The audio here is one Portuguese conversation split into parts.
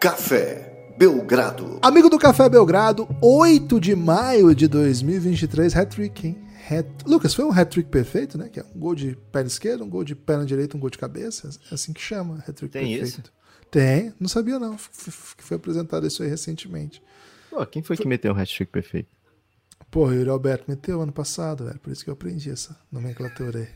Café Belgrado. Amigo do Café Belgrado, 8 de maio de 2023, hat-trick, hein? Hat... Lucas, foi um hat-trick perfeito, né? Que é um gol de perna esquerda, um gol de perna direita, um gol de cabeça. É assim que chama, hat-trick Tem perfeito. isso? Tem, não sabia não, que foi apresentado isso aí recentemente. Pô, quem foi que meteu um hat-trick perfeito? Pô, o Yuri Alberto meteu ano passado, velho, por isso que eu aprendi essa nomenclatura aí.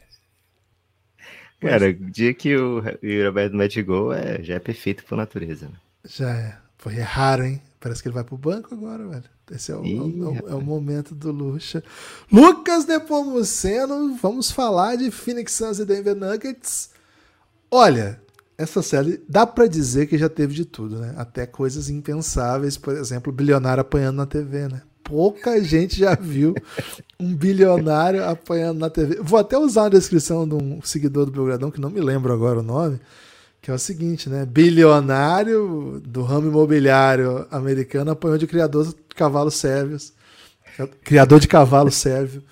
Cara, o dia que o o Roberto mete gol é, já é perfeito por natureza. Né? Já é. Foi é raro, hein? Parece que ele vai pro banco agora, velho. Esse é o, Ih, é o- é o- é momento do Lucha. Lucas Nepomuceno, vamos falar de Phoenix Suns e Denver Nuggets. Olha, essa série dá pra dizer que já teve de tudo, né? Até coisas impensáveis, por exemplo, bilionário apanhando na TV, né? Pouca gente já viu um bilionário apanhando na TV. Vou até usar a descrição de um seguidor do Belgradão, que não me lembro agora o nome, que é o seguinte, né? Bilionário do ramo imobiliário americano apanhou de criador de cavalos sérvios. Criador de cavalo sérvio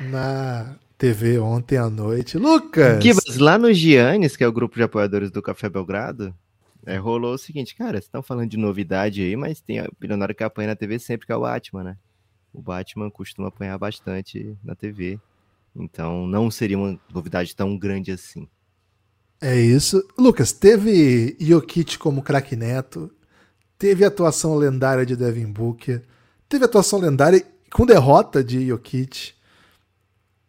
na TV ontem à noite. Lucas! Lá no Giannis, que é o grupo de apoiadores do Café Belgrado, é, rolou o seguinte, cara, vocês estão falando de novidade aí, mas tem o bilionário que apanha na TV sempre, que é o Batman, né? O Batman costuma apanhar bastante na TV. Então não seria uma novidade tão grande assim. É isso. Lucas, teve Jokic como craque neto, teve atuação lendária de Devin Booker, teve atuação lendária com derrota de Jokic,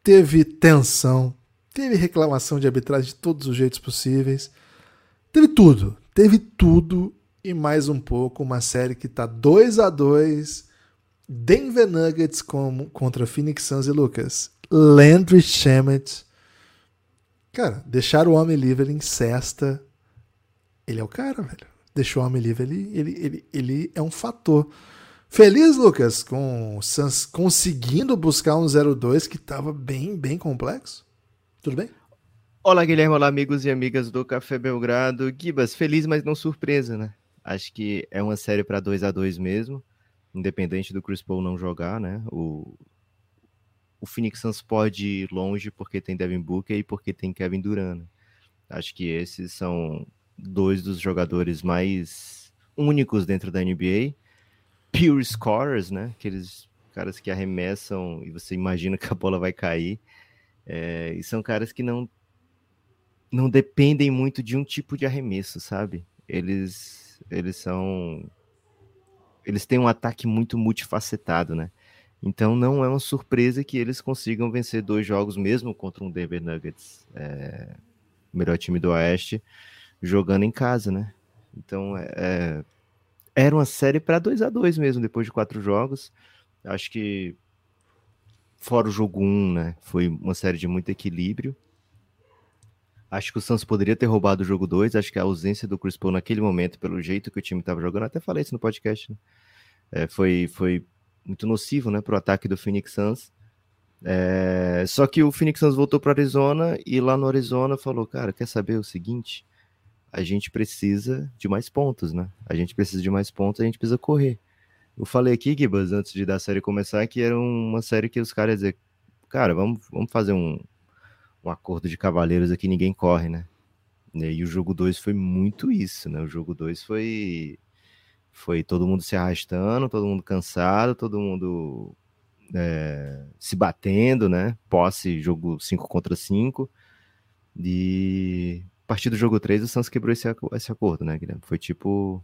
teve tensão, teve reclamação de arbitragem de todos os jeitos possíveis, teve tudo, teve tudo e mais um pouco, uma série que tá 2 a 2 Denver Nuggets como, contra Phoenix Suns e Lucas. Landry Shamet Cara, deixar o homem livre em cesta. Ele é o cara, velho. Deixou o homem livre, ele, ele, ele, ele é um fator. Feliz, Lucas, com o Suns conseguindo buscar um 0-2 que tava bem, bem complexo. Tudo bem? Olá, Guilherme, olá, amigos e amigas do Café Belgrado. Gibas, feliz, mas não surpresa, né? Acho que é uma série para 2 a 2 mesmo, independente do Chris Paul não jogar, né? O, o Phoenix Suns pode ir longe porque tem Devin Booker e porque tem Kevin Durant. né? Acho que esses são dois dos jogadores mais únicos dentro da NBA. Pure scorers, né? Aqueles caras que arremessam e você imagina que a bola vai cair. É, e são caras que não não dependem muito de um tipo de arremesso, sabe? Eles eles são eles têm um ataque muito multifacetado, né? Então não é uma surpresa que eles consigam vencer dois jogos mesmo contra um Denver Nuggets, é, o melhor time do Oeste, jogando em casa, né? Então é, é, era uma série para 2 a 2 mesmo depois de quatro jogos. Acho que fora o jogo 1, um, né? Foi uma série de muito equilíbrio. Acho que o Santos poderia ter roubado o jogo 2. Acho que a ausência do Chris Paul naquele momento, pelo jeito que o time estava jogando, até falei isso no podcast, né? É, foi, foi muito nocivo, né, para o ataque do Phoenix Suns. É, só que o Phoenix Suns voltou para Arizona e lá no Arizona falou, cara, quer saber o seguinte? A gente precisa de mais pontos, né? A gente precisa de mais pontos, a gente precisa correr. Eu falei aqui, Gibas, antes de da série começar, que era uma série que os caras iam dizer, cara, vamos, vamos fazer um, um acordo de cavaleiros aqui, ninguém corre, né? E o jogo 2 foi muito isso, né? O jogo 2 foi foi todo mundo se arrastando, todo mundo cansado, todo mundo é, se batendo, né? Posse, jogo 5 contra 5. E a partir do jogo 3, o Santos quebrou esse, esse acordo, né, Guilherme? Foi tipo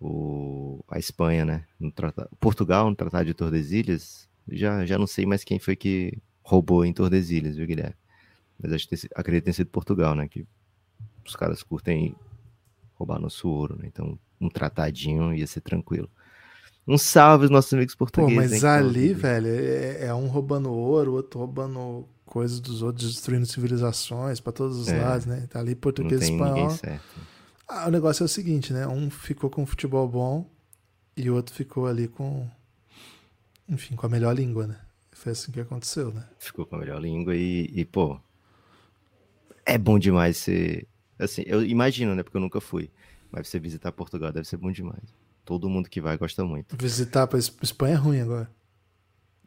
o, a Espanha, né? No tratado, Portugal, no Tratado de Tordesilhas. Já, já não sei mais quem foi que roubou em Tordesilhas, viu, Guilherme? Mas acho que acredito que tenha sido Portugal, né? Que os caras curtem roubar nosso ouro, né? Então, um tratadinho ia ser tranquilo. Um salve aos nossos amigos Pô, portugueses. mas hein, ali, velho, é, é um roubando ouro, outro roubando coisas dos outros, destruindo civilizações pra todos os É. lados, né? Tá ali português e espanhol. Ah, o negócio é o seguinte, né? Um ficou com futebol bom e o outro ficou ali com, enfim, com a melhor língua, né? Foi assim que aconteceu, né? Ficou com a melhor língua e, e, pô, é bom demais ser. Assim, eu imagino, né? Porque eu nunca fui. Mas você visitar Portugal deve ser bom demais. Todo mundo que vai gosta muito. Visitar pra Es- Espanha é ruim agora.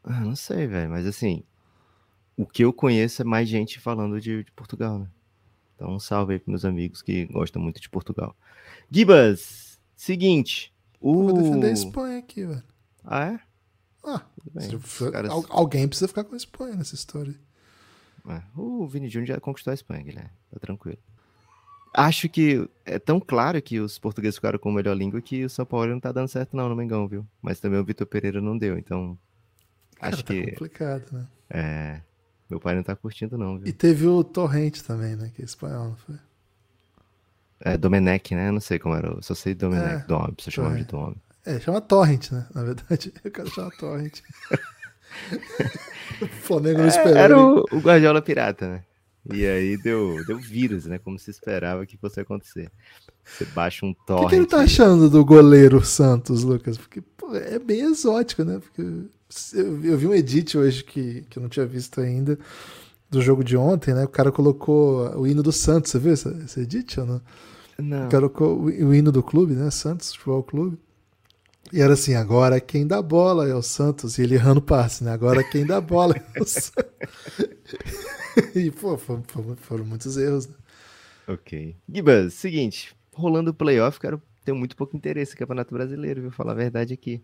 Ah, não sei, velho. Mas assim, o que eu conheço é mais gente falando de, de Portugal, né? Então, um salve aí pros meus amigos que gostam muito de Portugal. Gibas, Seguinte. O... Vou defender a Espanha aqui, velho. Ah, é? Ah, Bem, se caras- al- alguém precisa ficar com a Espanha nessa história. É, O Vini Júnior já conquistou a Espanha, Guilherme. Tá tranquilo. Acho que é tão claro que os portugueses ficaram com a melhor língua que o São Paulo não tá dando certo, não, no Mengão, viu? Mas também o Vitor Pereira não deu, então. Cara, Acho tá que. complicado, né? É. Meu pai não tá curtindo, não, E viu? teve o Torrente também, né? Que é espanhol, não foi? É Domenech, né? Não sei como era. Só sei Domenech, É, Dom, precisa chamar de Torrente. Dom. É, chama Torrent, né? Na verdade, eu quero chamar Torrent. o Flamengo não esperou. É, Era né? o, o Guardiola pirata, né? E aí deu, deu vírus, né? Como se esperava que fosse acontecer. Você baixa um O torrent. que, que ele tá achando do goleiro Santos, Lucas? Porque pô, é bem exótico, né? Porque eu, eu vi um edit hoje que, que eu não tinha visto ainda do jogo de ontem, né? O cara colocou o hino do Santos, você viu esse, esse edit ou não? Não. O cara colocou o, o hino do clube, né? Santos Futebol Clube. E era assim, agora quem dá bola é o Santos. E ele errando o passe, né? Agora quem dá bola é o Santos. e, pô, foram, foram- muitos erros, né? Ok. Gibas, seguinte. Rolando o playoff, cara, tenho muito pouco interesse no Campeonato Brasileiro, viu? Falar a verdade aqui.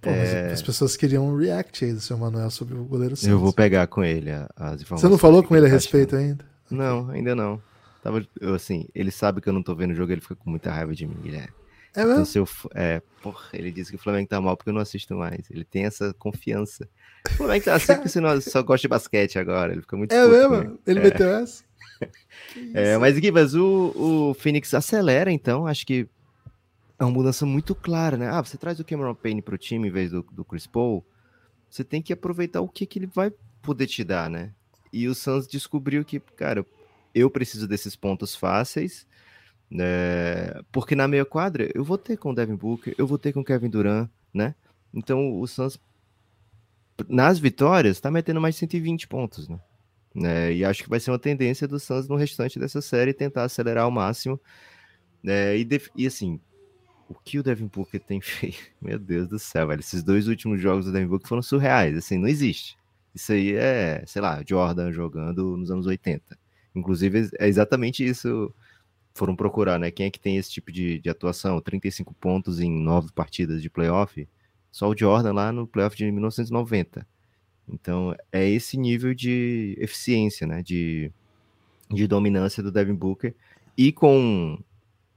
Pô, mas as pessoas queriam um react aí do seu Manuel sobre o goleiro Santos. Eu vou pegar com ele as informações. Você não falou com ele a tá respeito achando. ainda? Não, ainda não. Tava, eu, assim, ele sabe que eu não tô vendo o jogo, ele fica com muita raiva de mim, Guilherme. É Então, mesmo? se eu, f- é, porra, ele disse que o Flamengo tá mal porque eu não assisto mais. Ele tem essa confiança. O Flamengo tá assim porque você não, só gosta de basquete agora. Ele fica muito É mesmo? comigo. Ele meteu essa? É, mas Gibas, o, o Phoenix acelera, então. Acho que é uma mudança muito clara, né? Ah, você traz o Cameron Payne pro time em vez do, do Chris Paul. Você tem que aproveitar o que, que ele vai poder te dar, né? E o Suns descobriu que, cara, eu preciso desses pontos fáceis, né? Porque na meia quadra eu vou ter com o Devin Booker, eu vou ter com o Kevin Durant, né? Então o Suns, nas vitórias, tá metendo mais de 120 pontos, né? né? E acho que vai ser uma tendência do Suns no restante dessa série tentar acelerar ao máximo. né? E, e assim, o que o Devin Booker tem feito? Meu Deus do céu, velho. Esses dois últimos jogos do Devin Booker foram surreais. Assim, não existe. Isso aí é, sei lá, Jordan jogando nos anos 80. Inclusive, é exatamente isso. Foram procurar, né? Quem é que tem esse tipo de, de atuação? 35 pontos em nove partidas de playoff. Só o Jordan lá no playoff de 1990. Então, é esse nível de eficiência, né? De, de dominância do Devin Booker. E com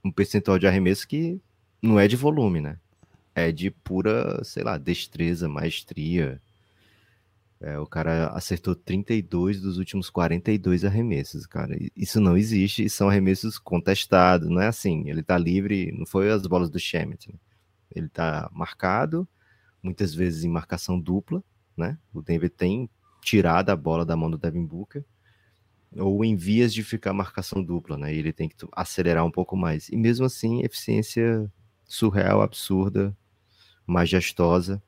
um percentual de arremesso que não é de volume, né? É de pura, sei lá, destreza, maestria. É, o cara acertou 32 dos últimos 42 arremessos, cara. Isso não existe e são arremessos contestados, não é assim. Ele tá livre, não foi as bolas do Shemet, né? Ele tá marcado, muitas vezes em marcação dupla, né? O Denver tem tirado a bola da mão do Devin Booker, ou em vias de ficar marcação dupla, né? E ele tem que acelerar um pouco mais. E mesmo assim, eficiência surreal, absurda, majestosa.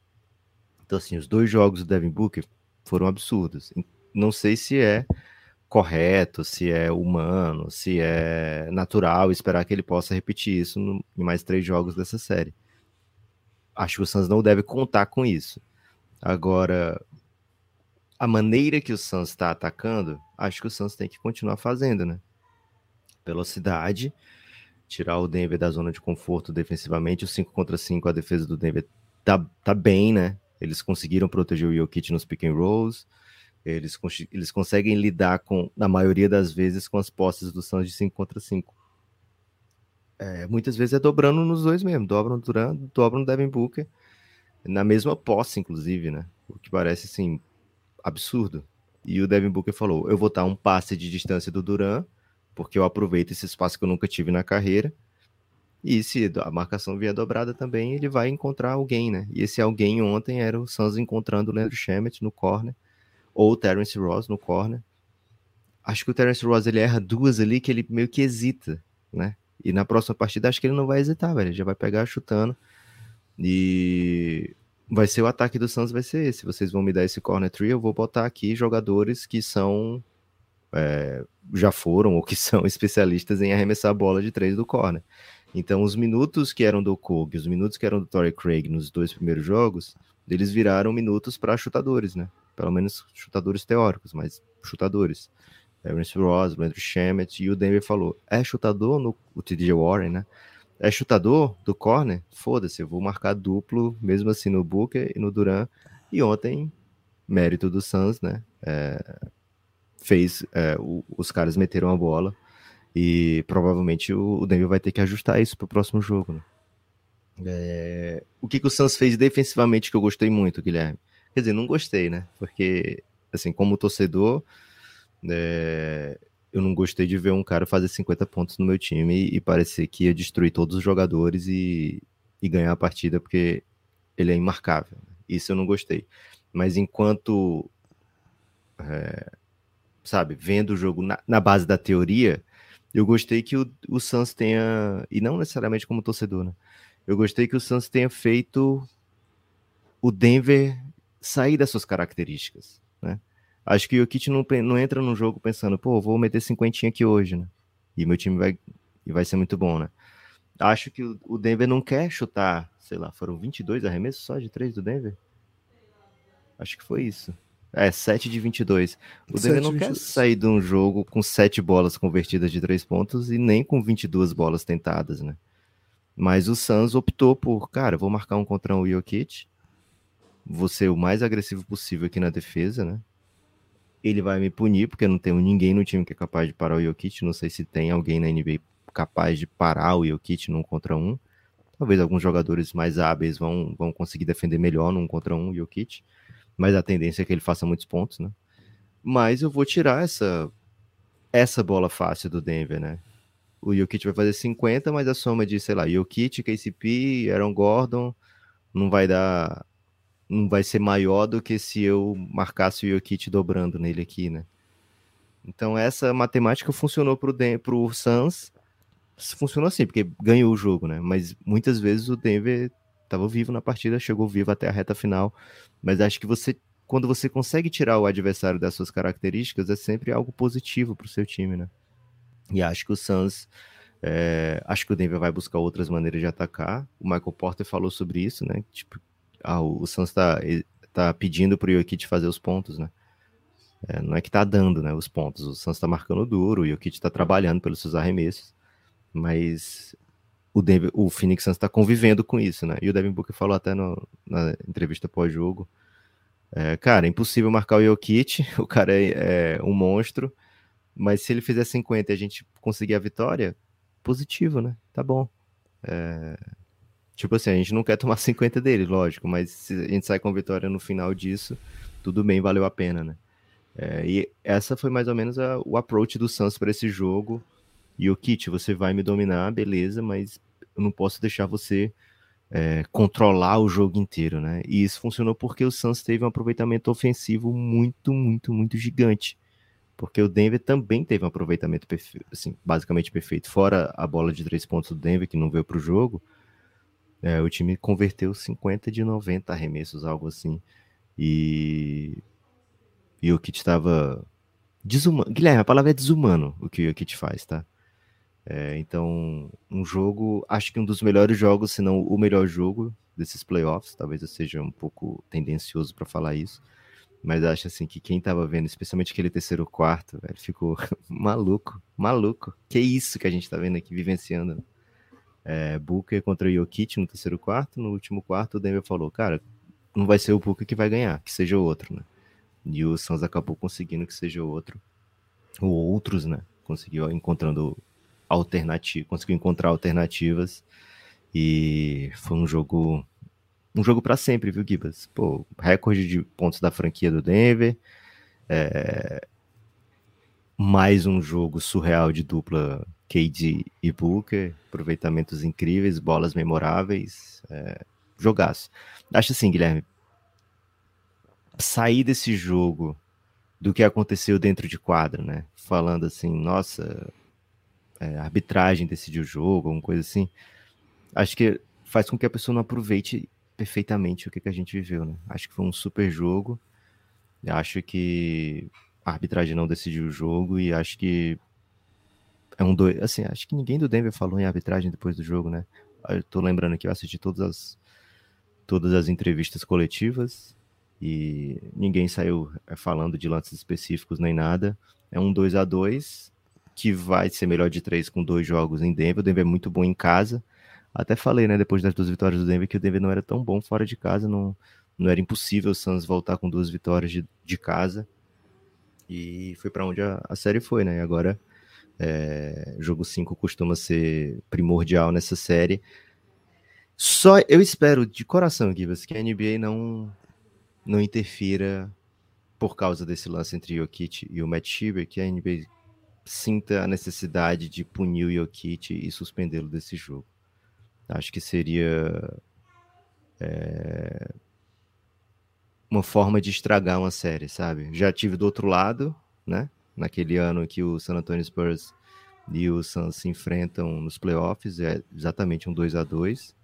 Então, assim, os dois jogos do Devin Booker foram absurdos. Não sei se é correto, se é humano, se é natural esperar que ele possa repetir isso no- em mais três jogos dessa série. Acho que o Suns não deve contar com isso. Agora, a maneira que o Suns está atacando, acho que o Suns tem que continuar fazendo, né? Velocidade, tirar o Denver da zona de conforto defensivamente, o 5 contra 5, a defesa do Denver tá, tá bem, né? Eles conseguiram proteger o Jokic nos pick and rolls, eles, cons- eles conseguem lidar com, na maioria das vezes, com as posses do Suns de 5 contra 5. É, muitas vezes é dobrando nos dois mesmo, dobram no Durant, dobram no Devin Booker, na mesma posse, inclusive, né? O que parece, assim, absurdo. E o Devin Booker falou: eu vou dar um passe de distância do Duran, porque eu aproveito esse espaço que eu nunca tive na carreira. E se a marcação vier dobrada também, ele vai encontrar alguém, né? E esse alguém ontem era o Suns encontrando o Leandro Shemet no corner, ou o Terence Ross no corner. Acho que o Terence Ross ele erra duas ali que ele meio que hesita, né? E na próxima partida acho que ele não vai hesitar, velho. Ele já vai pegar chutando. E vai ser o ataque do Suns, vai ser esse. Vocês vão me dar esse corner tree, eu vou botar aqui jogadores que são é, já foram ou que são especialistas em arremessar a bola de três do corner. Então, os minutos que eram do Kobe, os minutos que eram do Torrey Craig nos dois primeiros jogos, eles viraram minutos para chutadores, né? Pelo menos chutadores teóricos, mas chutadores. Terence Ross, Landry Shamet e o Denver falou: é chutador no o TJ Warren, né? é chutador do corner, foda-se, eu vou marcar duplo, mesmo assim no Booker e no Duran. E ontem, mérito do Suns, né? É, fez, é, o, os caras meteram a bola e provavelmente o, o Denver vai ter que ajustar isso pro próximo jogo, né? É, o que, que o Suns fez defensivamente que eu gostei muito, Guilherme? Quer dizer, não gostei, né? Porque, assim, como torcedor, é, eu não gostei de ver um cara fazer 50 pontos no meu time e, parecer que ia destruir todos os jogadores e, e ganhar a partida porque ele é imarcável. Isso eu não gostei. Mas enquanto, é, sabe, vendo o jogo na, na, base da teoria, eu gostei que o, o tenha, e não necessariamente como torcedor, né? Eu gostei que o Suns tenha feito o Denver sair das suas características, né? Acho que o Kit não, não entra no jogo pensando, pô, vou meter cinquentinha aqui hoje, né? E meu time vai, vai ser muito bom, né? Acho que o Denver não quer chutar, sei lá, foram 22 arremessos só de 3 do Denver? Acho que foi isso. É, 7 de 22. O 7, Denver não 22. quer sair de um jogo com 7 bolas convertidas de 3 pontos e nem com 22 bolas tentadas, né? Mas o Suns optou por, cara, vou marcar um contra o Jokic, vou ser o mais agressivo possível aqui na defesa, né? Ele vai me punir, porque não tem ninguém no time que é capaz de parar o Jokic. Não sei se tem alguém na NBA capaz de parar o Jokic num contra um. Talvez alguns jogadores mais hábeis vão, vão conseguir defender melhor num contra um Jokic. Mas a tendência é que ele faça muitos pontos, né? Mas eu vou tirar essa, essa bola fácil do Denver, né? O Jokic vai fazer 50, mas a soma de, sei lá, Jokic, KCP, Aaron Gordon, não vai dar não vai ser maior do que se eu marcasse o Jokic dobrando nele aqui, né? Então essa matemática funcionou para o Suns, funcionou assim, porque ganhou o jogo, né? Mas muitas vezes o Denver estava vivo na partida, chegou vivo até a reta final, mas acho que você quando você consegue tirar o adversário das suas características, é sempre algo positivo para o seu time, né? E acho que o Suns, é, acho que o Denver vai buscar outras maneiras de atacar. O Michael Porter falou sobre isso, né? Tipo, ah, o Suns está tá pedindo para o Jokic fazer os pontos, né? É, não é que está dando né, os pontos, o Suns está marcando duro, o Jokic está trabalhando pelos seus arremessos, mas o, o Phoenix Suns está convivendo com isso, né? E o Devin Booker falou até no, na entrevista pós-jogo, é, cara, é impossível marcar o Jokic, o cara é, é, um monstro, mas se ele fizer 50 e a gente conseguir a vitória, positivo, né? Tá bom. É, Tipo assim, a gente não quer tomar 50 dele, lógico, mas se a gente sai com vitória no final disso, tudo bem, valeu a pena, né? É, e essa foi mais ou menos a, o approach do Suns para esse jogo. E o Kit, você vai me dominar, beleza, mas eu não posso deixar você é, controlar o jogo inteiro, né? E isso funcionou porque o Suns teve um aproveitamento ofensivo muito, muito, muito gigante. Porque o Denver também teve um aproveitamento perfeito, assim, basicamente perfeito. Fora a bola de três pontos do Denver, que não veio para o jogo, é, o time converteu 50 de 90 arremessos, algo assim. E, e o Kit estava desumano. Guilherme, a palavra é desumano o que o Kit faz, tá? É, então, um jogo, acho que um dos melhores jogos, se não o melhor jogo desses playoffs. Talvez eu seja um pouco tendencioso para falar isso, mas acho assim que quem tava vendo, especialmente aquele terceiro quarto, velho, ficou maluco, maluco. Que isso que a gente tá vendo aqui, vivenciando é, Booker contra o Jokic no terceiro quarto. No último quarto, o Denver falou, cara, não vai ser o Booker que vai ganhar, que seja outro, né? E o Suns acabou conseguindo que seja outro. Ou outros, né? Conseguiu encontrando alternativas, conseguiu encontrar alternativas. E foi um jogo um jogo para sempre, viu, Gibas? Pô, recorde de pontos da franquia do Denver. É... Mais um jogo surreal de dupla KD e Booker, aproveitamentos incríveis, bolas memoráveis, é, jogaço. Acho assim, Guilherme, sair desse jogo do que aconteceu dentro de quadra, né? Falando assim, nossa, é, arbitragem decidiu o jogo, alguma coisa assim. Acho que faz com que a pessoa não aproveite perfeitamente o que, que a gente viveu, né? Acho que foi um super jogo. Acho que a arbitragem não decidiu o jogo e acho que é um dois. Assim, acho que ninguém do Denver falou em arbitragem depois do jogo, né? Eu tô lembrando que eu assisti todas as, todas as entrevistas coletivas e ninguém saiu é, falando de lances específicos nem nada. É um 2 a 2 que vai ser melhor de três com dois jogos em Denver. O Denver é muito bom em casa, Até falei, né, depois das duas vitórias do Denver, que o Denver não era tão bom fora de casa, não, não era impossível o Suns voltar com duas vitórias de, de casa. E foi para onde a, a, série foi, né? E agora, é, jogo 5 costuma ser primordial nessa série. Só eu espero de coração, Gibas, que a NBA não, não interfira por causa desse lance entre Jokic e o Matt Schieber, que a NBA sinta a necessidade de punir o Jokic e suspendê-lo desse jogo. Acho que seria é, uma forma de estragar uma série, sabe? Já tive do outro lado, né? Naquele ano que o San Antonio Spurs e o Suns se enfrentam nos playoffs, é exatamente um 2 a 2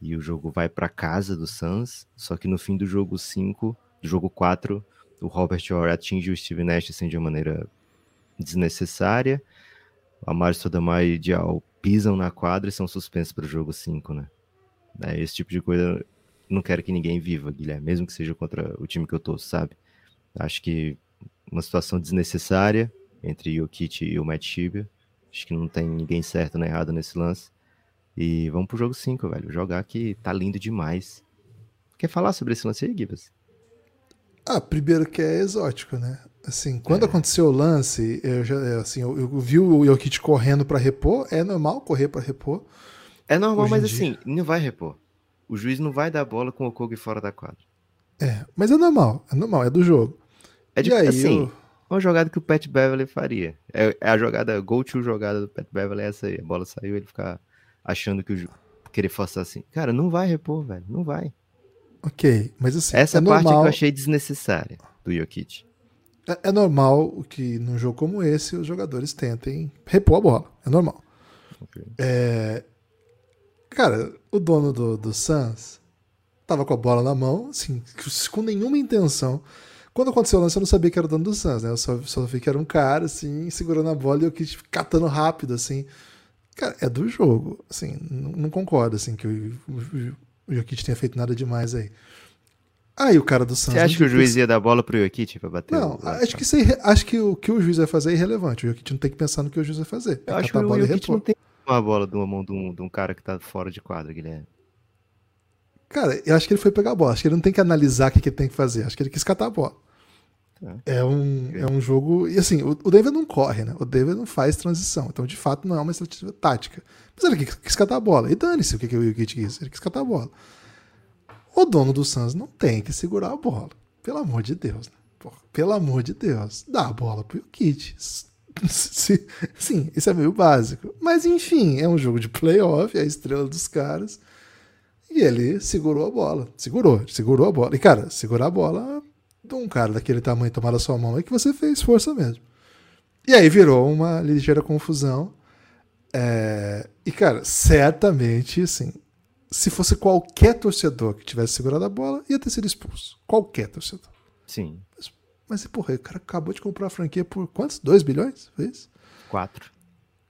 e o jogo vai para casa do Suns, só que no fim do jogo 5, do jogo 4, o Robert Orr atinge o Steve Nash assim, de uma maneira desnecessária. A Mário Sotomayor e Dial pisam na quadra e são suspensos para o jogo 5, né? É, esse tipo de coisa não quero que ninguém viva, Guilherme, mesmo que seja contra o time que eu tô, sabe? Acho que uma situação desnecessária entre o Kit e o Matt Shiba. Acho que não tem ninguém certo nem errado nesse lance. E vamos pro jogo 5, velho. Jogar que tá lindo demais. Quer falar sobre esse lance aí, Gibas? Ah, primeiro que é exótico, né? Assim, quando é. aconteceu o lance, eu já, é, assim, eu, eu vi o Jokic correndo para repor, é normal correr para repor. É normal, mas assim, não vai repor. O juiz não vai dar bola com o Kogi fora da quadra. É, mas é normal, é normal, é do jogo. É de, aí, assim, eu... uma jogada que o Pat Beverly faria. É, é a jogada, go to jogada do Pat Beverly é essa aí. A bola saiu, ele ficar achando que o querer forçar assim. Cara, não vai repor, velho, não vai. Ok, mas assim, essa é parte normal... que eu achei desnecessária do Jokic. É, é, normal que num jogo como esse os jogadores tentem repor a bola. É normal. Okay. É... Cara, o dono do, do Suns tava com a bola na mão, assim, com nenhuma intenção. Quando aconteceu o lance, eu não sabia que era o dono do Suns, né? Eu só, só vi que era um cara, assim, segurando a bola e eu quis catando rápido, assim. Cara, é do jogo. Assim, não, não concordo, assim, que o, o, o Jokic tenha feito nada demais aí. Aí o cara do Santos. Você acha que o juiz ia dar bola pro Jokic pra bater? Não, o... acho que, é acho que o que o juiz vai fazer é irrelevante. O Jokic não tem que pensar no que o juiz vai fazer. Eu acho que o Jokic não tem uma bola de uma mão de um, de um cara que tá fora de quadra, Guilherme. Cara, eu acho que ele foi pegar a bola. Acho que ele não tem que analisar o que, que ele tem que fazer. Acho que ele quis catar a bola. Tá. É, um, é um jogo. E assim, o, o Denver não corre, né? O Denver não faz transição. Então, de fato, não é uma estratégia tática. Mas ele quis, quis catar a bola. E dane-se o que, que o Jokic quis. Ele quis catar a bola. O dono do Suns não tem que segurar a bola. Pelo amor de Deus, né? Porra, pelo amor de Deus. Dá a bola pro Jokic. Sim, isso é meio básico. Mas enfim, é um jogo de playoff, é a estrela dos caras. E ele segurou a bola. Segurou, segurou a bola. E, cara, segurar a bola de um cara daquele tamanho tomar a sua mão é que você fez força mesmo. E aí virou uma ligeira confusão. É... E, cara, certamente, assim, se fosse qualquer torcedor que tivesse segurado a bola, ia ter sido expulso. Qualquer torcedor. Sim. Mas, mas porra, o cara acabou de comprar a franquia por quantos? 2 bilhões? Foi isso? 4.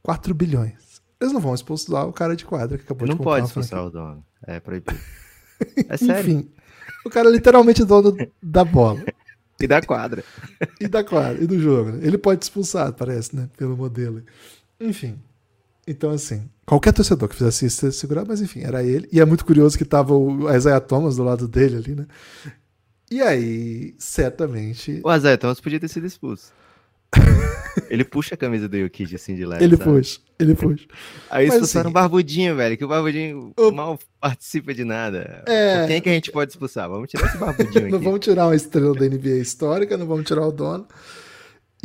4 bilhões. Eles não vão expulsar o cara de quadra que acabou não de comprar pode expulsar o dono. É proibido. É sério. Enfim, o cara é literalmente dono da bola. e da quadra. e da quadra, e do jogo. Ele pode expulsar, parece, né? Pelo modelo. Enfim. Então, assim, qualquer torcedor que fizesse isso, segurar, mas enfim, era ele. E é muito curioso que tava o Isaiah Thomas do lado dele ali, né? E aí, certamente. O Isaiah Thomas podia ter sido expulso. ele puxa a camisa do Jokic assim de leve. Ele sabe? puxa, ele puxa. Aí expulsaram assim, um barbudinho, velho, que o barbudinho o... mal participa de nada. É... Quem é que a gente pode expulsar? Vamos tirar esse barbudinho aqui. não vamos tirar uma estrela da NBA histórica, não vamos tirar o dono.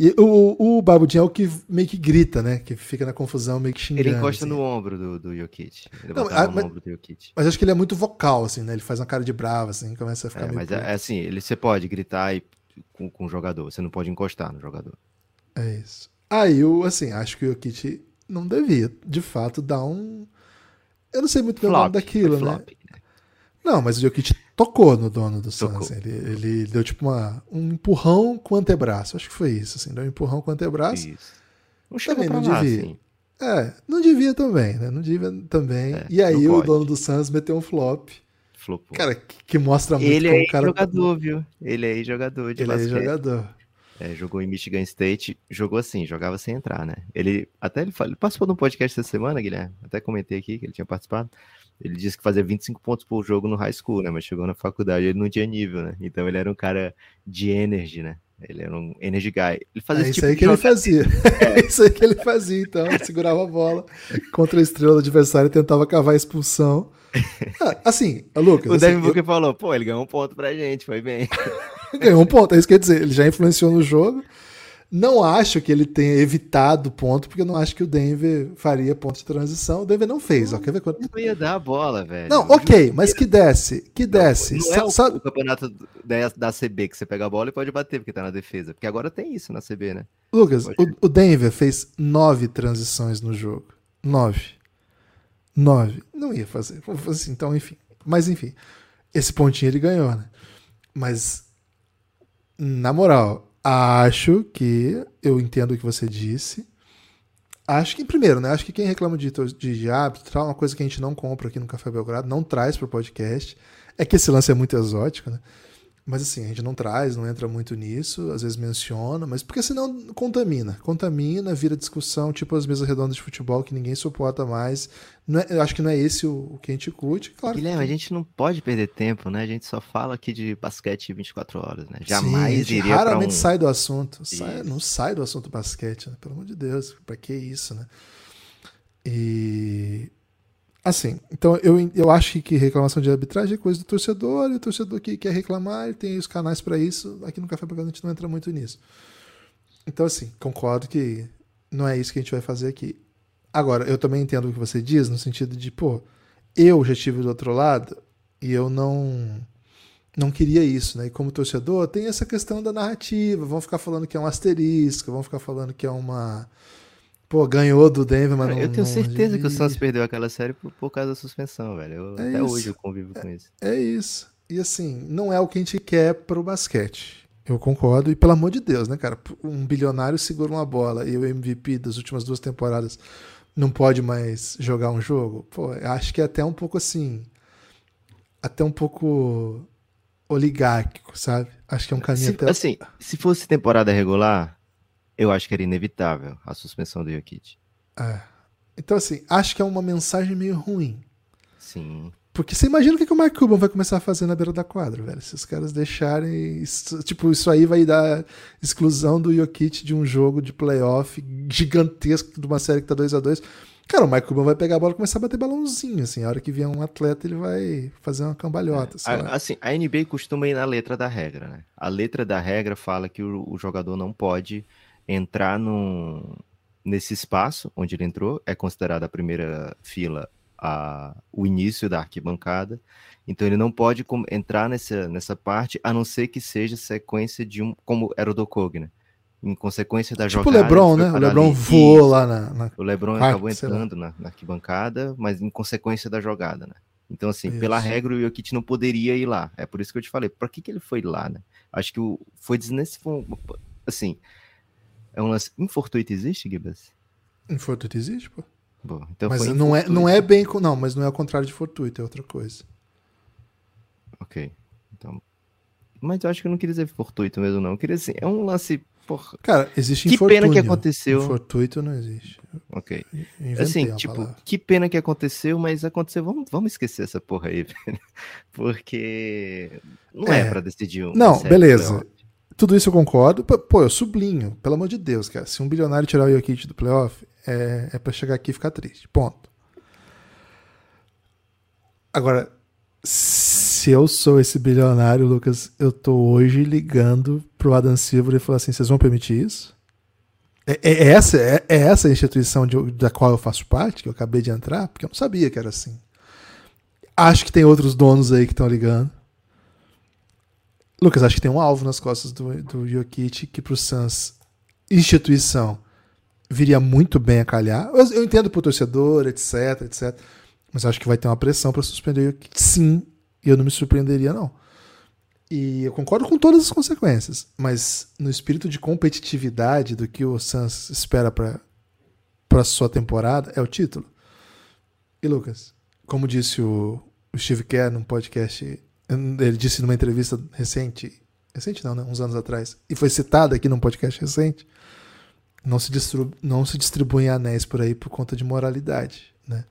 E o, o Barbudinho é o que meio que grita, né? Que fica na confusão, meio que xingando. Ele encosta assim. no ombro do, do Jokic. Ele Não, a, mas, ombro do Jokic. Mas acho que ele é muito vocal, assim, né? Ele faz uma cara de brava, assim, começa a ficar é, meio... Mas é, é, assim, ele, você pode gritar e, com, com o jogador, você não pode encostar no jogador. É isso. Aí, eu, assim, acho que o Jokic não devia, de fato, dar um... Eu não sei muito bem o nome daquilo, né? Flop, né? Não, mas o Jokic tocou no dono do Suns. Ele, ele deu tipo uma, um empurrão com o antebraço. Acho que foi isso, assim. Deu um empurrão com o antebraço. Isso. Não também não lá, devia. Assim. É, não devia também, né? Não devia também. É, e aí o dono do Suns meteu um flop. Flopou. Cara, que, que mostra muito ele como é o cara. jogador, viu? Ele é jogador de Ele é basquete. é jogador. É, jogou em Michigan State, jogou assim, jogava sem entrar, né? Ele até ele, ele participou de um podcast essa semana, Guilherme. Até comentei aqui que ele tinha participado. Ele disse que fazia 25 pontos por jogo no high school, né? Mas chegou na faculdade ele não tinha nível, né? Então ele era um cara de energy, né? Ele era um energy guy. Ele fazia É isso tipo aí que ele fazia. É isso aí que ele fazia, então. Ele segurava a bola contra a estrela do adversário e tentava cavar a expulsão. Ah, assim, Lucas, O assim, Devin Booker falou, pô, ele ganhou um ponto pra gente, foi bem. eu- ganhou um ponto, é isso que eu ia dizer. Ele já influenciou no jogo. Não acho que ele tenha evitado ponto, porque eu não acho que o Denver faria ponto de transição. O Denver não fez, ó. Quer ver quanto... Não ia dar a bola, velho. Não, ok, mas que desce, que desce. Não Sa- é o, campeonato da, da CB que você pega a bola e pode bater porque tá na defesa. Porque agora tem isso na CB, né? Lucas, o, o Denver fez nove transições no jogo. Nove. Nove. Não ia fazer. Assim, então, enfim. Mas, enfim. Esse pontinho ele ganhou, né? Mas, na moral, acho que eu entendo o que você disse. Acho que, primeiro, né? Acho que quem reclama de, de, de árbitro, tal, uma coisa que a gente não compra aqui no Café Belgrado, não traz pro podcast, é que esse lance é muito exótico, né? Mas assim, a gente não traz, não entra muito nisso, às vezes menciona, mas porque senão contamina. Contamina, vira discussão, tipo as mesas redondas de futebol que ninguém suporta mais. Não é- eu acho que não é esse o, o que a gente curte. Claro que Guilherme, a tem- gente não pode perder tempo, né? A gente só fala aqui de basquete 24 horas, né? Sim, a Jamais gente iria raramente um... sai do assunto. Sai- não sai do assunto basquete, né? Pelo amor de Deus, pra que isso, né? E. Assim, então eu, eu acho que reclamação de arbitragem é coisa do torcedor, e o torcedor que quer reclamar, ele tem os canais pra isso. Aqui no Café Belgrado a gente não entra muito nisso. Então, assim, concordo que não é isso que a gente vai fazer aqui. Agora, eu também entendo o que você diz, no sentido de, pô, eu já estive do outro lado e eu não não queria isso, né? E como torcedor, tem essa questão da narrativa. Vão ficar falando que é um asterisco, vão ficar falando que é uma. Pô, ganhou do Denver, mas Cara, não. eu tenho não certeza que o. Santos perdeu aquela série por, por causa da suspensão, velho. Eu- É até isso. hoje eu convivo com isso. É isso. E assim, não é o que a gente quer pro basquete. Eu concordo. E pelo amor de Deus, né, cara? Um bilionário segura uma bola e o MVP das últimas duas temporadas não pode mais jogar um jogo. Pô, eu acho que é até um pouco assim. Até um pouco oligárquico, sabe? Acho que é um caminho Se, até. assim, se fosse temporada regular, eu acho que era inevitável a suspensão do Jokic. É. Então, assim, acho que é uma mensagem meio ruim. Sim. Porque você imagina o que, que o Mark Cuban vai começar a fazer na beira da quadra, velho. Se os caras deixarem. Isso, tipo, isso aí vai dar exclusão do Jokic de um jogo de playoff gigantesco de uma série que tá 2 a 2 Cara, o Mark Cuban vai pegar a bola e começar a bater balãozinho, assim. A hora que vier um atleta, ele vai fazer uma cambalhota. lá. A, assim, a NBA costuma ir na letra da regra, né? A letra da regra fala que o, o jogador não pode entrar num, nesse espaço onde ele entrou, é considerada a primeira fila a, o início da arquibancada, então ele não pode entrar nessa, nessa parte, a não ser que seja sequência de um, como era o do Kobe, né? Em consequência da tipo o jogada. Lebron, ele foi né? O Lebron ali. voou lá na. na- O LeBron Ah, acabou entrando na, na arquibancada, mas em consequência da jogada, né? Então, assim, Isso. pela regra, o Jokic não poderia ir lá. É por isso que eu te falei, pra que, que ele foi lá, né? Acho que o, foi desnecessário. Assim, é um lance. Infortuito existe, Gibas? Infortuito existe, pô. Bom, então mas não é, não é bem. Não, mas não é o contrário de fortuito, é outra coisa. Ok. Então. Mas eu acho que eu não queria dizer fortuito mesmo, não. Eu queria dizer, é um lance. Porra. Cara, existe Que pena que aconteceu. Infortuito não existe. Ok. Assim, tipo, palavra. que pena que aconteceu, mas aconteceu. Vamos, vamos esquecer essa porra aí, velho. Porque não é, É. pra decidir um. Não, beleza. Tudo isso eu concordo. Pô, eu sublinho, pelo amor de Deus, cara. Se um bilionário tirar o Jokic do playoff, é, é pra chegar aqui e ficar triste. Ponto. Agora, se eu sou esse bilionário, Lucas, eu tô hoje ligando pro Adam Silver e falar assim: vocês vão permitir isso? É, é essa, é, é essa a instituição de- da qual eu faço parte, que eu acabei de entrar? Porque eu não sabia que era assim. Acho que tem outros donos aí que estão ligando. Lucas, acho que tem um alvo nas costas do, do Jokic que pro Suns, instituição, viria muito bem a calhar. Eu, eu entendo pro torcedor, etc, etc. Mas acho que vai ter uma pressão para suspender o Jokic. Sim, eu não me surpreenderia, não. E eu concordo com todas as consequências. Mas no espírito de competitividade do que o Suns espera para para sua temporada, é o título. E Lucas, como disse o, o Steve Kerr num podcast, ele disse numa entrevista recente, recente não, né? Uns anos atrás. E foi citada aqui num podcast recente. Não se, distribu não se distribuem anéis por aí por conta de moralidade, né?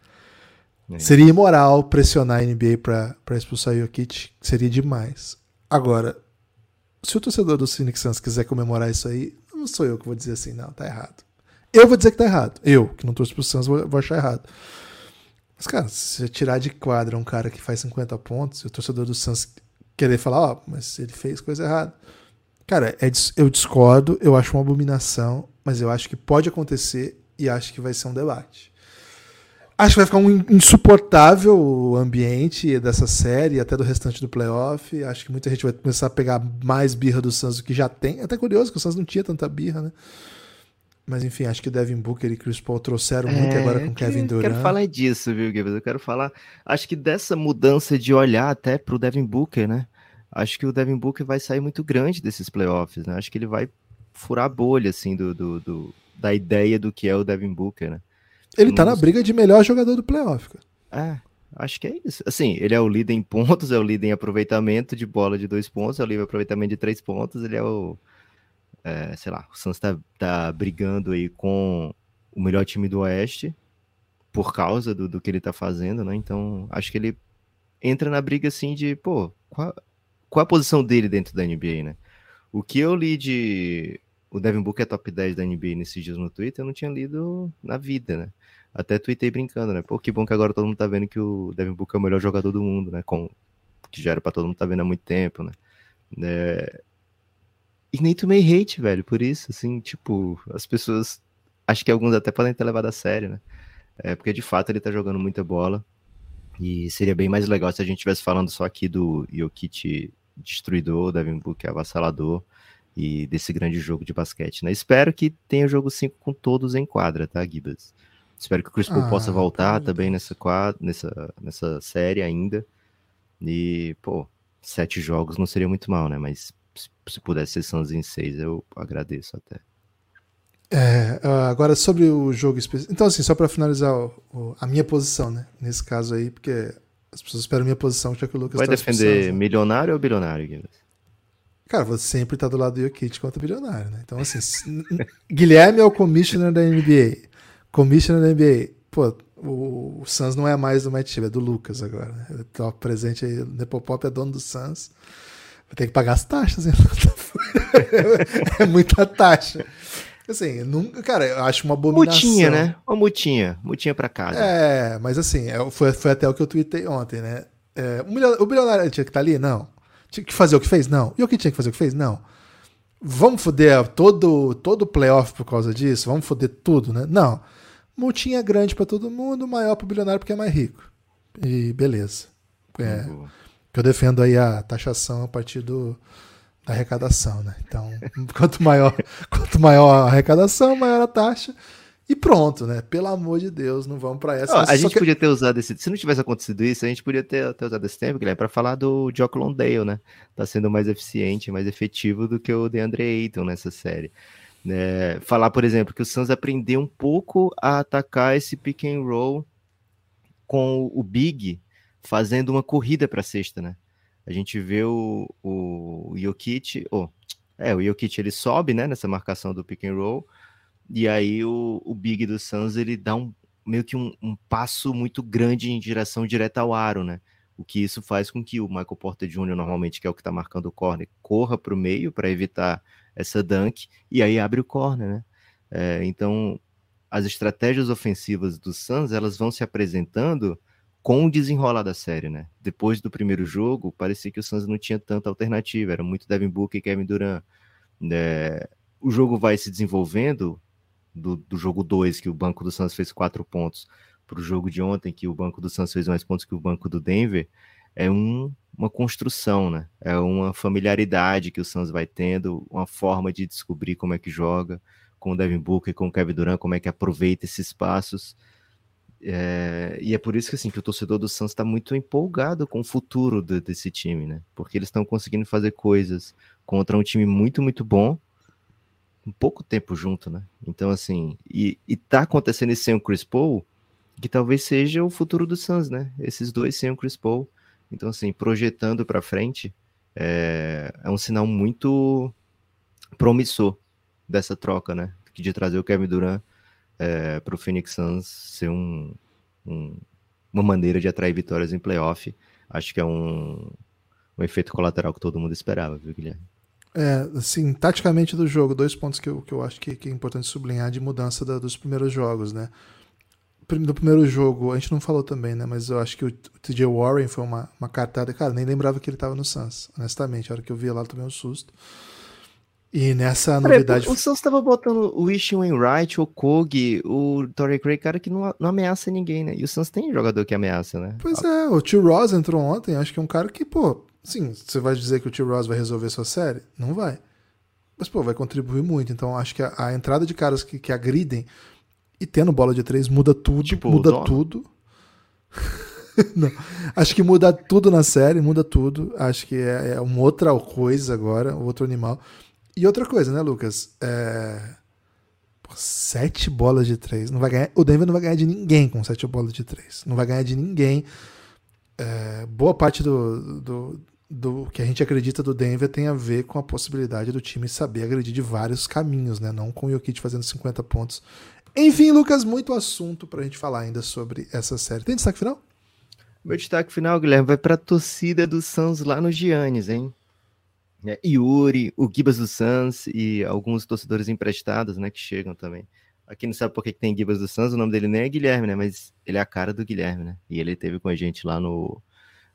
É. Seria imoral pressionar a NBA para expulsar o Jokic, seria demais. Agora, se o torcedor do Phoenix Suns quiser comemorar isso aí, não sou eu que vou dizer assim, não, tá errado. Eu vou dizer que tá errado. Eu, que não torço pro Suns, vou, vou achar errado. Mas, cara, se você tirar de quadra um cara que faz 50 pontos, e o torcedor do Suns querer falar, ó, oh, mas ele fez coisa errada. Cara, é, eu discordo, eu acho uma abominação, mas eu acho que pode acontecer e acho que vai ser um debate. Acho que vai ficar um insuportável o ambiente dessa série, até do restante do playoff. Acho que muita gente vai começar a pegar mais birra do Suns do que já tem. Até curioso que o Suns não tinha tanta birra, né? Mas enfim, acho que o Devin Booker e Chris Paul trouxeram muito é, agora com Kevin Durant. Eu quero falar disso, viu, Gibbs? Eu quero falar. Acho que dessa mudança de olhar até pro Devin Booker, né? Acho que o Devin Booker vai sair muito grande desses playoffs, né? Acho que ele vai furar a bolha, assim, do, do, do da ideia do que é o Devin Booker, né? Ele tá na briga de melhor jogador do playoff, cara. É, acho que é isso. Assim, ele é o líder em pontos, é o líder em aproveitamento de bola de dois pontos, é o líder em aproveitamento de três pontos, ele é o. É, sei lá, o Suns tá, tá brigando aí com o melhor time do Oeste por causa do, do que ele tá fazendo, né? Então, acho que ele entra na briga assim de, pô, qual, qual a posição dele dentro da NBA, né? O que eu li de o Devin Booker é top 10 da NBA nesses dias no Twitter, eu não tinha lido na vida, né? Até tuitei brincando, né? Pô, que bom que agora todo mundo tá vendo que o Devin Booker é o melhor jogador do mundo, né? Com, que já era pra todo mundo tá vendo há muito tempo, né? É... E nem tomei hate, velho, por isso, assim, tipo, as pessoas. Acho que alguns até podem ter levado a sério, né? É, porque de fato ele tá jogando muita bola. E seria bem mais legal se a gente estivesse falando só aqui do Jokic destruidor, Devin Booker avassalador e desse grande jogo de basquete, né? Espero que tenha jogo 5 com todos em quadra, tá, Gibas? Espero que o Chris Paul ah, possa voltar também nessa, quadra, nessa, nessa série ainda. E, pô, sete jogos não seria muito mal, né? Mas se pudesse ser Suns em seis, eu agradeço até. É, agora sobre o jogo específico. Então, assim, só para finalizar o, o, a minha posição, né? Nesse caso aí, porque as pessoas esperam minha posição, já que o Lucas Vai tá defender né? milionário ou bilionário, Guilherme? Cara, você sempre tá do lado do Jokic contra bilionário, né? Então, assim, Guilherme é o commissioner da NBA. Commissioner da NBA. Pô, o, o Suns não é mais do Matt é do Lucas agora. Né? Ele tá presente aí. O Nepopop é dono do Suns. Vai ter que pagar as taxas, hein? é muita taxa. Assim, nunca, cara, eu acho uma abominação. Mutinha, né? Uma mutinha. Mutinha pra casa. É, mas assim, é, foi, foi até o que eu tuitei ontem, né? É, o bilionário tinha que estar tá ali? Não. Tinha que fazer o que fez? Não. E o que tinha que fazer o que fez? Não. Vamos foder todo todo playoff por causa disso? Vamos foder tudo, né? Não. Multinha grande para todo mundo, maior para o bilionário porque é mais rico. E beleza. É, eu defendo aí a taxação a partir do, da arrecadação, né? Então, quanto maior, quanto maior a arrecadação, maior a taxa. E pronto, né? Pelo amor de Deus, não vamos para essa. a gente que... podia ter usado esse. Se não tivesse acontecido isso, a gente podia ter, ter usado esse tempo, Guilherme, para falar do Jock Londale, né? Tá sendo mais eficiente, mais efetivo do que o DeAndre Ayton nessa série. É, falar, por exemplo, que o Suns aprendeu um pouco a atacar esse pick and roll com o Big fazendo uma corrida para sexta, né? A gente vê o, o Jokic, oh, é, o Jokic ele sobe, né, nessa marcação do pick and roll e aí o, o Big do Suns ele dá um meio que um, um, passo muito grande em direção direta ao aro, né? O que isso faz com que o Michael Porter Jr., normalmente, que é o que está marcando o corner, corra para o meio para evitar essa dunk, e aí abre o corner, né? É, então, as estratégias ofensivas do Suns, elas vão se apresentando com o desenrolar da série, né? Depois do primeiro jogo, parecia que o Suns não tinha tanta alternativa, era muito Devin Booker e Kevin Durant. É, o jogo vai se desenvolvendo, do, do jogo 2, que o banco do Suns fez quatro pontos, para o jogo de ontem, que o banco do Suns fez mais pontos que o banco do Denver, é um, uma construção, né? É uma familiaridade que o Suns vai tendo, uma forma de descobrir como é que joga, com o Devin Booker, com o Kevin Durant, como é que aproveita esses espaços. É, e é por isso que, assim, que o torcedor do Suns está muito empolgado com o futuro do, desse time, né? Porque eles estão conseguindo fazer coisas contra um time muito, muito bom, um pouco tempo junto, né? Então, assim, e, e tá acontecendo isso sem o Chris Paul, que talvez seja o futuro do Suns, né? Esses dois sem o Chris Paul. Então, assim, projetando para frente, é, é um sinal muito promissor dessa troca, né? De trazer o Kevin Durant é, para o Phoenix Suns ser um, um, uma maneira de atrair vitórias em playoff. Acho que é um, um efeito colateral que todo mundo esperava, viu, Guilherme? É, assim, taticamente do jogo, dois pontos que eu, que eu acho que, que é importante sublinhar de mudança da, dos primeiros jogos, né? Do primeiro jogo, a gente não falou também, né? Mas eu acho que o, TJ Warren foi uma, uma cartada. Cara, nem lembrava que ele estava no Suns, honestamente. A hora que eu vi lá, eu tomei um susto. E nessa novidade. o Suns estava botando o Ishi Wainwright, o Kogi, o Torrey Craig, cara que não, não ameaça ninguém, né? E o Suns tem jogador que ameaça, né? Pois é, o Tio Ross entrou ontem, acho que é um cara que, pô, sim, você vai dizer que o Tio Ross vai resolver sua série? Não vai. Mas, pô, vai contribuir muito. Então, acho que a, a entrada de caras que, que agridem e tendo bola de três muda tudo, tipo, muda tudo. Não. Acho que muda tudo na série, muda tudo. Acho que é, é uma outra coisa agora, outro animal. E outra coisa, né, Lucas? É... Pô, sete bolas de três. Não vai ganhar... O Denver não vai ganhar de ninguém com sete bolas de três. Não vai ganhar de ninguém. É... Boa parte do, do, do que a gente acredita do Denver tem a ver com a possibilidade do time saber agredir de vários caminhos, né? Não com o Jokic fazendo 50 pontos enfim, Lucas, muito assunto pra gente falar ainda sobre essa série. Tem destaque final? Meu destaque final, Guilherme, vai pra torcida do Suns lá no Giannis, hein? É, Yuri, o Gibas do Suns e alguns torcedores emprestados, né, que chegam também. Aqui não sabe por que tem Gibas do Suns, o nome dele nem é Guilherme, né, mas ele é a cara do Guilherme, né? E ele teve com a gente lá no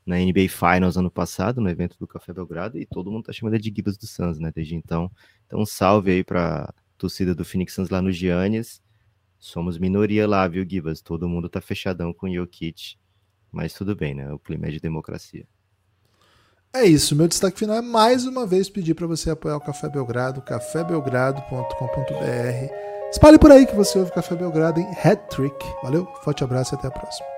na NBA Finals ano passado, no evento do Café Belgrado, e todo mundo tá chamando ele de Gibas do Suns, né, desde então. Então, um salve aí pra torcida do Phoenix Suns lá no Giannis Somos minoria lá, viu, Gibas? Todo mundo tá fechadão com o Jokic. Mas tudo bem, né? O clima é de democracia. É isso. Meu destaque final é mais uma vez pedir para você apoiar o Café Belgrado, cafébelgrado.com.br. Espalhe por aí que você ouve Café Belgrado em Hat Trick. Valeu, forte abraço e até a próxima.